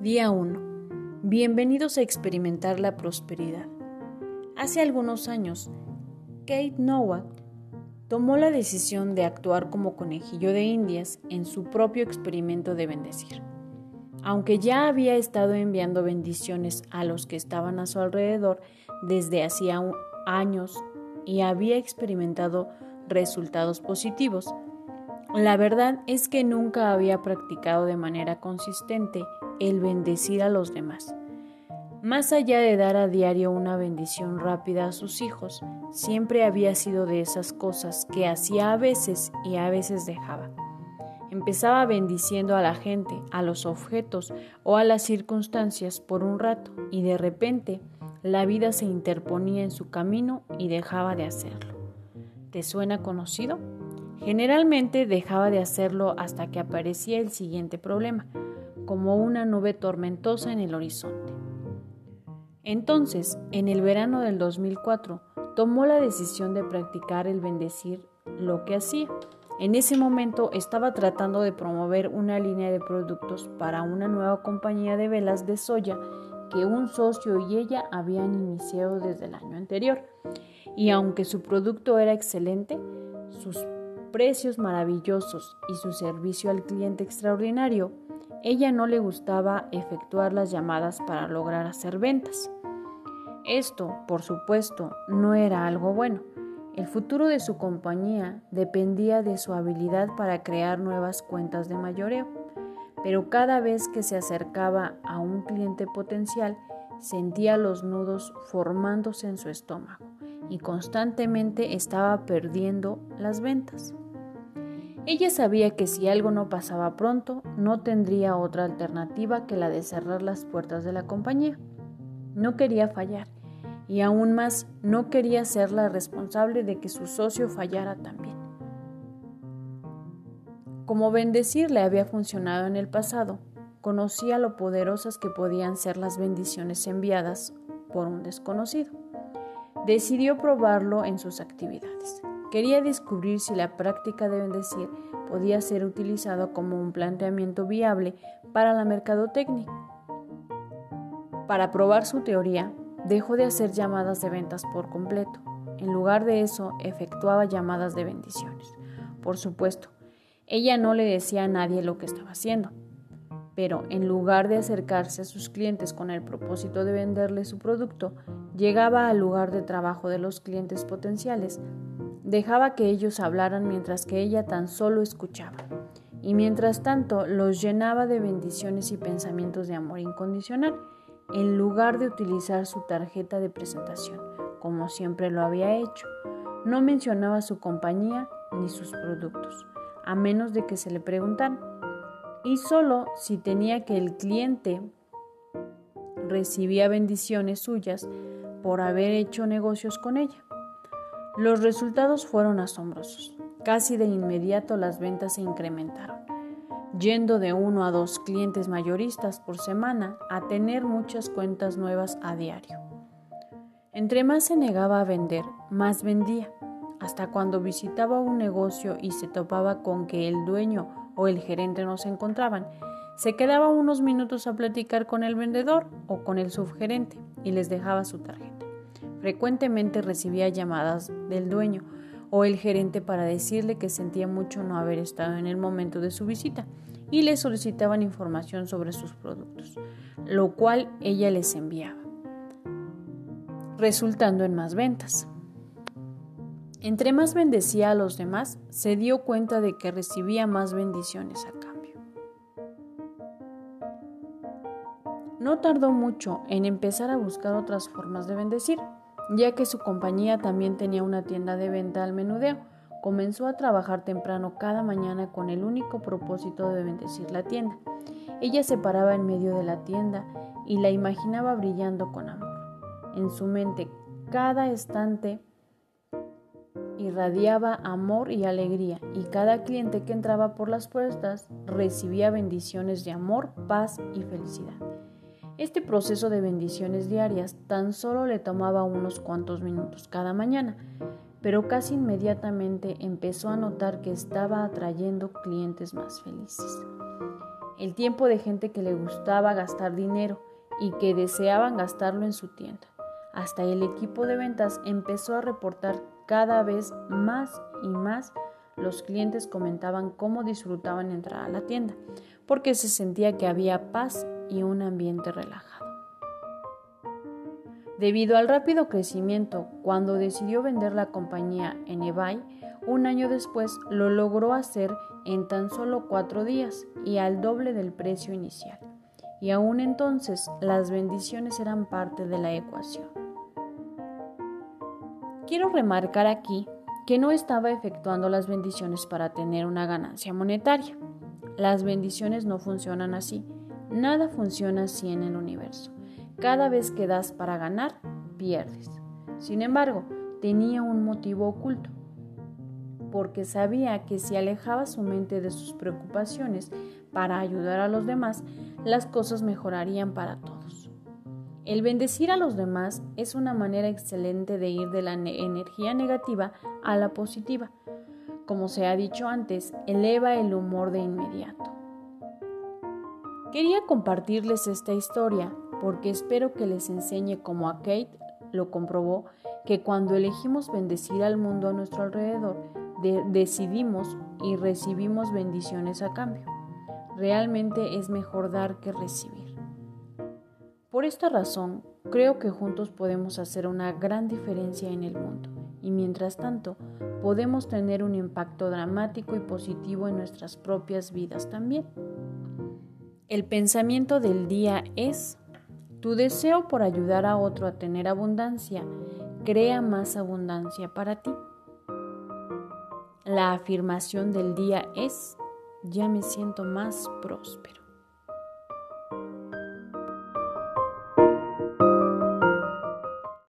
Día 1. Bienvenidos a experimentar la prosperidad. Hace algunos años, Kate Nowak tomó la decisión de actuar como conejillo de indias en su propio experimento de bendecir. Aunque ya había estado enviando bendiciones a los que estaban a su alrededor desde hacía años y había experimentado resultados positivos, la verdad es que nunca había practicado de manera consistente el bendecir a los demás. Más allá de dar a diario una bendición rápida a sus hijos, siempre había sido de esas cosas que hacía a veces y a veces dejaba. Empezaba bendiciendo a la gente, a los objetos o a las circunstancias por un rato y de repente la vida se interponía en su camino y dejaba de hacerlo. ¿Te suena conocido? Generalmente dejaba de hacerlo hasta que aparecía el siguiente problema, como una nube tormentosa en el horizonte. Entonces, en el verano del 2004, tomó la decisión de practicar el bendecir lo que hacía. En ese momento estaba tratando de promover una línea de productos para una nueva compañía de velas de soya que un socio y ella habían iniciado desde el año anterior. Y aunque su producto era excelente, sus precios maravillosos y su servicio al cliente extraordinario, ella no le gustaba efectuar las llamadas para lograr hacer ventas. Esto, por supuesto, no era algo bueno. El futuro de su compañía dependía de su habilidad para crear nuevas cuentas de mayoreo, pero cada vez que se acercaba a un cliente potencial, sentía los nudos formándose en su estómago y constantemente estaba perdiendo las ventas. Ella sabía que si algo no pasaba pronto, no tendría otra alternativa que la de cerrar las puertas de la compañía. No quería fallar y aún más no quería ser la responsable de que su socio fallara también. Como bendecir le había funcionado en el pasado, conocía lo poderosas que podían ser las bendiciones enviadas por un desconocido. Decidió probarlo en sus actividades. Quería descubrir si la práctica de bendecir podía ser utilizado como un planteamiento viable para la mercadotecnia. Para probar su teoría, dejó de hacer llamadas de ventas por completo. En lugar de eso, efectuaba llamadas de bendiciones. Por supuesto, ella no le decía a nadie lo que estaba haciendo, pero en lugar de acercarse a sus clientes con el propósito de venderle su producto, llegaba al lugar de trabajo de los clientes potenciales Dejaba que ellos hablaran mientras que ella tan solo escuchaba. Y mientras tanto los llenaba de bendiciones y pensamientos de amor incondicional, en lugar de utilizar su tarjeta de presentación, como siempre lo había hecho. No mencionaba su compañía ni sus productos, a menos de que se le preguntaran. Y solo si tenía que el cliente recibía bendiciones suyas por haber hecho negocios con ella. Los resultados fueron asombrosos. Casi de inmediato las ventas se incrementaron, yendo de uno a dos clientes mayoristas por semana a tener muchas cuentas nuevas a diario. Entre más se negaba a vender, más vendía, hasta cuando visitaba un negocio y se topaba con que el dueño o el gerente no se encontraban, se quedaba unos minutos a platicar con el vendedor o con el subgerente y les dejaba su tarjeta. Frecuentemente recibía llamadas del dueño o el gerente para decirle que sentía mucho no haber estado en el momento de su visita y le solicitaban información sobre sus productos, lo cual ella les enviaba, resultando en más ventas. Entre más bendecía a los demás, se dio cuenta de que recibía más bendiciones a cambio. No tardó mucho en empezar a buscar otras formas de bendecir ya que su compañía también tenía una tienda de venta al menudeo. Comenzó a trabajar temprano cada mañana con el único propósito de bendecir la tienda. Ella se paraba en medio de la tienda y la imaginaba brillando con amor. En su mente, cada estante irradiaba amor y alegría, y cada cliente que entraba por las puertas recibía bendiciones de amor, paz y felicidad. Este proceso de bendiciones diarias tan solo le tomaba unos cuantos minutos cada mañana, pero casi inmediatamente empezó a notar que estaba atrayendo clientes más felices. el tiempo de gente que le gustaba gastar dinero y que deseaban gastarlo en su tienda. Hasta el equipo de ventas empezó a reportar cada vez más y más los clientes comentaban cómo disfrutaban entrar a la tienda, porque se sentía que había paz y un ambiente relajado. Debido al rápido crecimiento, cuando decidió vender la compañía en eBay, un año después lo logró hacer en tan solo cuatro días y al doble del precio inicial. Y aún entonces las bendiciones eran parte de la ecuación. Quiero remarcar aquí que no estaba efectuando las bendiciones para tener una ganancia monetaria. Las bendiciones no funcionan así. Nada funciona así en el universo. Cada vez que das para ganar, pierdes. Sin embargo, tenía un motivo oculto, porque sabía que si alejaba su mente de sus preocupaciones para ayudar a los demás, las cosas mejorarían para todos. El bendecir a los demás es una manera excelente de ir de la energía negativa a la positiva. Como se ha dicho antes, eleva el humor de inmediato. Quería compartirles esta historia porque espero que les enseñe como a Kate lo comprobó que cuando elegimos bendecir al mundo a nuestro alrededor, decidimos y recibimos bendiciones a cambio. Realmente es mejor dar que recibir. Por esta razón, creo que juntos podemos hacer una gran diferencia en el mundo y mientras tanto podemos tener un impacto dramático y positivo en nuestras propias vidas también. El pensamiento del día es, tu deseo por ayudar a otro a tener abundancia crea más abundancia para ti. La afirmación del día es, ya me siento más próspero.